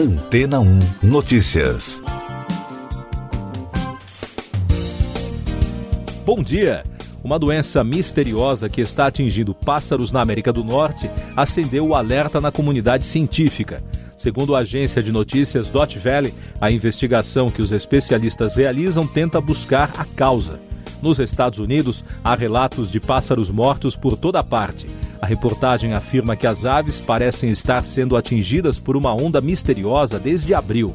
Antena 1 Notícias. Bom dia! Uma doença misteriosa que está atingindo pássaros na América do Norte acendeu o alerta na comunidade científica. Segundo a agência de notícias Dot Valley, a investigação que os especialistas realizam tenta buscar a causa. Nos Estados Unidos, há relatos de pássaros mortos por toda parte. A reportagem afirma que as aves parecem estar sendo atingidas por uma onda misteriosa desde abril.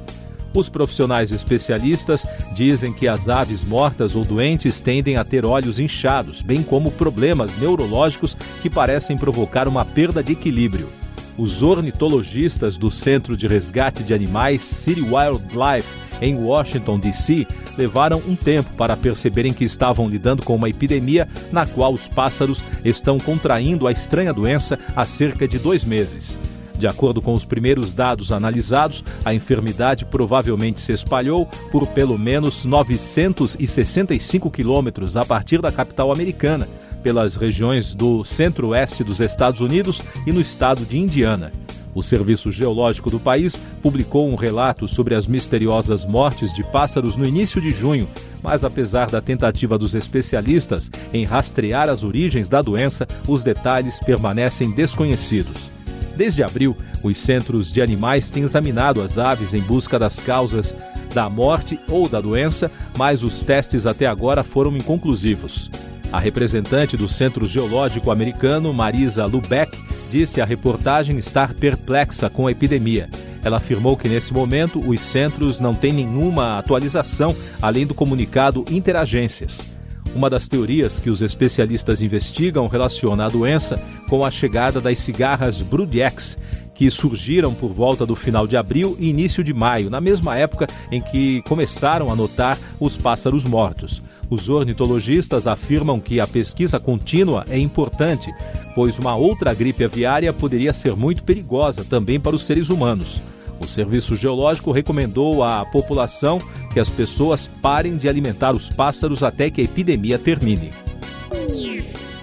Os profissionais especialistas dizem que as aves mortas ou doentes tendem a ter olhos inchados, bem como problemas neurológicos que parecem provocar uma perda de equilíbrio. Os ornitologistas do Centro de Resgate de Animais City Wildlife, em Washington, D.C., levaram um tempo para perceberem que estavam lidando com uma epidemia na qual os pássaros estão contraindo a estranha doença há cerca de dois meses. De acordo com os primeiros dados analisados, a enfermidade provavelmente se espalhou por pelo menos 965 quilômetros a partir da capital americana, pelas regiões do centro-oeste dos Estados Unidos e no estado de Indiana. O Serviço Geológico do país publicou um relato sobre as misteriosas mortes de pássaros no início de junho, mas apesar da tentativa dos especialistas em rastrear as origens da doença, os detalhes permanecem desconhecidos. Desde abril, os centros de animais têm examinado as aves em busca das causas da morte ou da doença, mas os testes até agora foram inconclusivos. A representante do Centro Geológico Americano, Marisa Lubeck, disse à reportagem estar perplexa com a epidemia. Ela afirmou que nesse momento os centros não têm nenhuma atualização além do comunicado interagências. Uma das teorias que os especialistas investigam relaciona a doença com a chegada das cigarras Brudiex, que surgiram por volta do final de abril e início de maio, na mesma época em que começaram a notar os pássaros mortos. Os ornitologistas afirmam que a pesquisa contínua é importante, pois uma outra gripe aviária poderia ser muito perigosa também para os seres humanos. O Serviço Geológico recomendou à população que as pessoas parem de alimentar os pássaros até que a epidemia termine.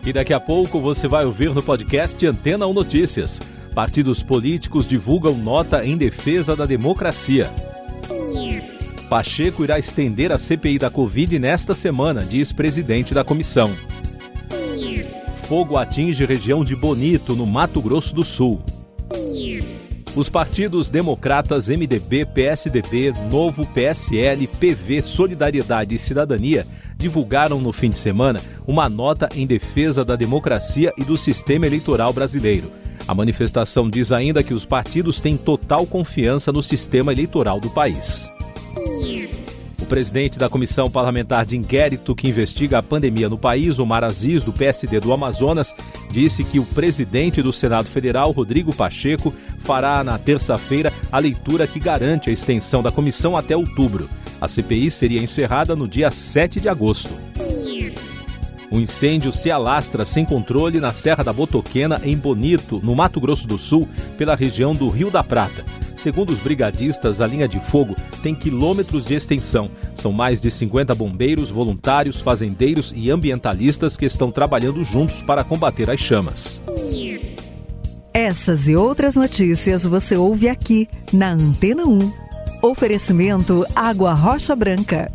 E daqui a pouco você vai ouvir no podcast Antena 1 Notícias. Partidos políticos divulgam nota em defesa da democracia. Pacheco irá estender a CPI da Covid nesta semana, diz presidente da comissão. Fogo atinge região de Bonito, no Mato Grosso do Sul. Os partidos democratas MDB, PSDB, Novo, PSL, PV, Solidariedade e Cidadania divulgaram no fim de semana uma nota em defesa da democracia e do sistema eleitoral brasileiro. A manifestação diz ainda que os partidos têm total confiança no sistema eleitoral do país. O presidente da Comissão Parlamentar de Inquérito que investiga a pandemia no país, Omar Aziz, do PSD do Amazonas, disse que o presidente do Senado Federal, Rodrigo Pacheco, fará na terça-feira a leitura que garante a extensão da comissão até outubro. A CPI seria encerrada no dia 7 de agosto. O incêndio se alastra sem controle na Serra da Botoquena, em Bonito, no Mato Grosso do Sul, pela região do Rio da Prata. Segundo os brigadistas, a linha de fogo tem quilômetros de extensão. São mais de 50 bombeiros, voluntários, fazendeiros e ambientalistas que estão trabalhando juntos para combater as chamas. Essas e outras notícias você ouve aqui na Antena 1. Oferecimento Água Rocha Branca.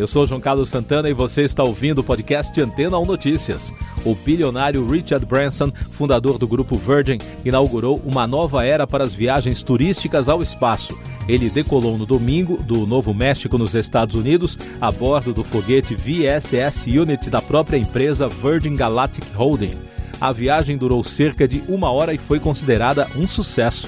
Eu sou João Carlos Santana e você está ouvindo o podcast Antena 1 Notícias. O bilionário Richard Branson, fundador do grupo Virgin, inaugurou uma nova era para as viagens turísticas ao espaço. Ele decolou no domingo do Novo México, nos Estados Unidos, a bordo do foguete VSS Unit da própria empresa Virgin Galactic Holding. A viagem durou cerca de uma hora e foi considerada um sucesso.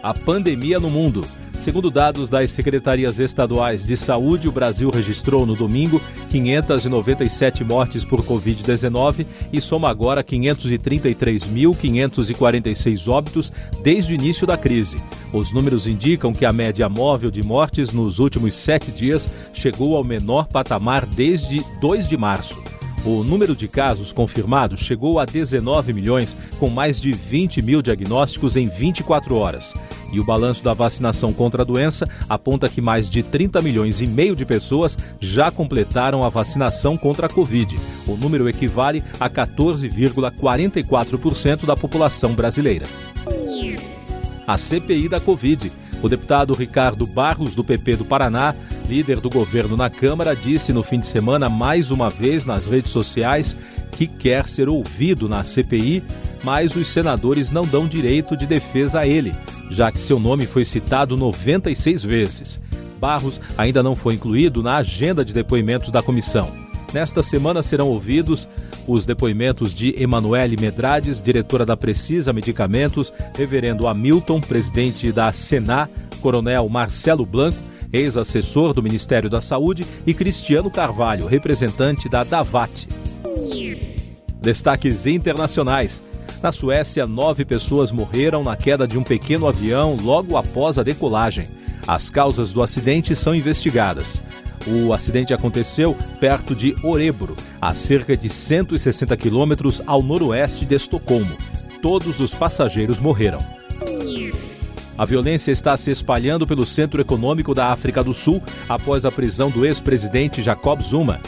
A pandemia no mundo. Segundo dados das secretarias estaduais de saúde, o Brasil registrou no domingo 597 mortes por Covid-19 e soma agora 533.546 óbitos desde o início da crise. Os números indicam que a média móvel de mortes nos últimos sete dias chegou ao menor patamar desde 2 de março. O número de casos confirmados chegou a 19 milhões, com mais de 20 mil diagnósticos em 24 horas. E o balanço da vacinação contra a doença aponta que mais de 30 milhões e meio de pessoas já completaram a vacinação contra a Covid. O número equivale a 14,44% da população brasileira. a CPI da Covid. O deputado Ricardo Barros, do PP do Paraná, líder do governo na Câmara, disse no fim de semana, mais uma vez nas redes sociais, que quer ser ouvido na CPI, mas os senadores não dão direito de defesa a ele, já que seu nome foi citado 96 vezes. Barros ainda não foi incluído na agenda de depoimentos da comissão. Nesta semana serão ouvidos os depoimentos de Emanuele Medrades, diretora da Precisa Medicamentos, reverendo Hamilton, presidente da Senar, coronel Marcelo Blanco, ex-assessor do Ministério da Saúde, e Cristiano Carvalho, representante da Davat. Destaques internacionais. Na Suécia, nove pessoas morreram na queda de um pequeno avião logo após a decolagem. As causas do acidente são investigadas. O acidente aconteceu perto de Orebro, a cerca de 160 quilômetros ao noroeste de Estocolmo. Todos os passageiros morreram. A violência está se espalhando pelo centro econômico da África do Sul após a prisão do ex-presidente Jacob Zuma.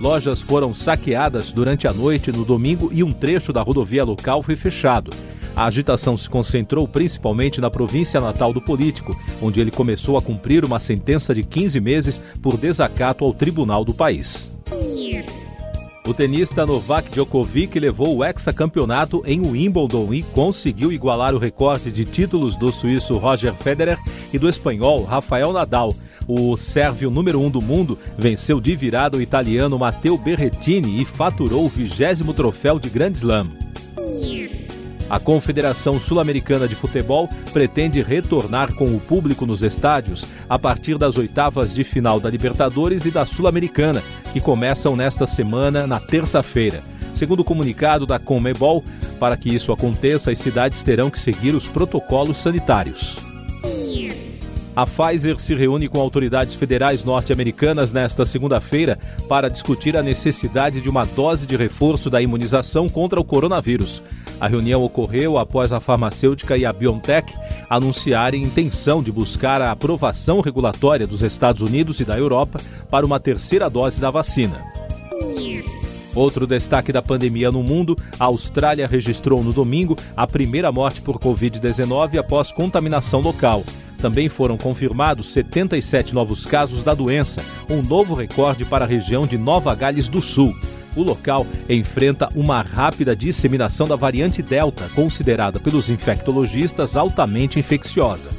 Lojas foram saqueadas durante a noite no domingo e um trecho da rodovia local foi fechado. A agitação se concentrou principalmente na província natal do político, onde ele começou a cumprir uma sentença de 15 meses por desacato ao tribunal do país. O tenista Novak Djokovic levou o hexacampeonato em Wimbledon e conseguiu igualar o recorde de títulos do suíço Roger Federer e do espanhol Rafael Nadal. O sérvio número um do mundo venceu de virada o italiano Matteo Berrettini e faturou o vigésimo troféu de Grand Slam. A Confederação Sul-Americana de Futebol pretende retornar com o público nos estádios a partir das oitavas de final da Libertadores e da Sul-Americana, que começam nesta semana, na terça-feira. Segundo o comunicado da Conmebol, para que isso aconteça, as cidades terão que seguir os protocolos sanitários. A Pfizer se reúne com autoridades federais norte-americanas nesta segunda-feira para discutir a necessidade de uma dose de reforço da imunização contra o coronavírus. A reunião ocorreu após a farmacêutica e a BioNTech anunciarem intenção de buscar a aprovação regulatória dos Estados Unidos e da Europa para uma terceira dose da vacina. Outro destaque da pandemia no mundo: a Austrália registrou no domingo a primeira morte por Covid-19 após contaminação local. Também foram confirmados 77 novos casos da doença, um novo recorde para a região de Nova Gales do Sul. O local enfrenta uma rápida disseminação da variante Delta, considerada pelos infectologistas altamente infecciosa.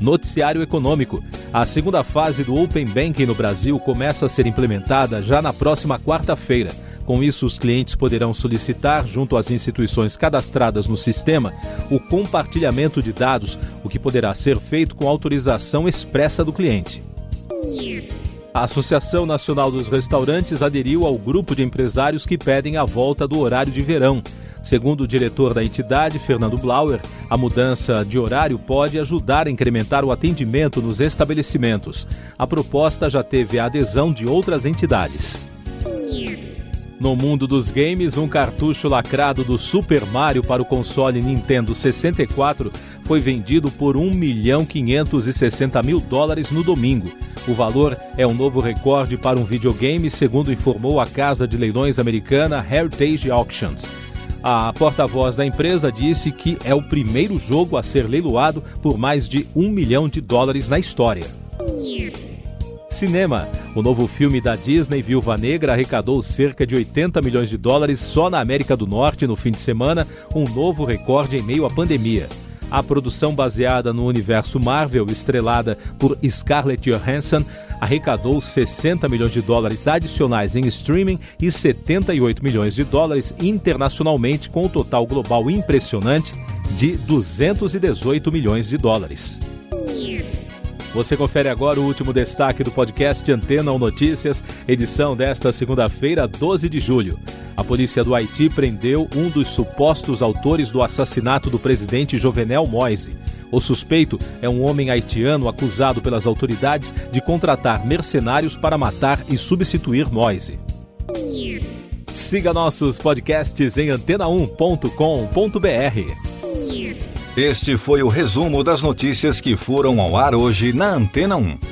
Noticiário Econômico. A segunda fase do Open Banking no Brasil começa a ser implementada já na próxima quarta-feira. Com isso, os clientes poderão solicitar, junto às instituições cadastradas no sistema, o compartilhamento de dados, o que poderá ser feito com autorização expressa do cliente. A Associação Nacional dos Restaurantes aderiu ao grupo de empresários que pedem a volta do horário de verão. Segundo o diretor da entidade, Fernando Blauer, a mudança de horário pode ajudar a incrementar o atendimento nos estabelecimentos. A proposta já teve a adesão de outras entidades. No mundo dos games, um cartucho lacrado do Super Mario para o console Nintendo 64 foi vendido por 1 milhão 560 mil dólares no domingo. O valor é um novo recorde para um videogame, segundo informou a casa de leilões americana Heritage Auctions. A porta-voz da empresa disse que é o primeiro jogo a ser leiloado por mais de um milhão de dólares na história. Cinema. O novo filme da Disney, Viúva Negra, arrecadou cerca de 80 milhões de dólares só na América do Norte no fim de semana, um novo recorde em meio à pandemia. A produção baseada no universo Marvel, estrelada por Scarlett Johansson, arrecadou 60 milhões de dólares adicionais em streaming e 78 milhões de dólares internacionalmente, com um total global impressionante de 218 milhões de dólares. Você confere agora o último destaque do podcast Antena ou Notícias, edição desta segunda-feira, 12 de julho. A polícia do Haiti prendeu um dos supostos autores do assassinato do presidente Jovenel Moise. O suspeito é um homem haitiano acusado pelas autoridades de contratar mercenários para matar e substituir Moise. Siga nossos podcasts em antena1.com.br. Este foi o resumo das notícias que foram ao ar hoje na Antena 1.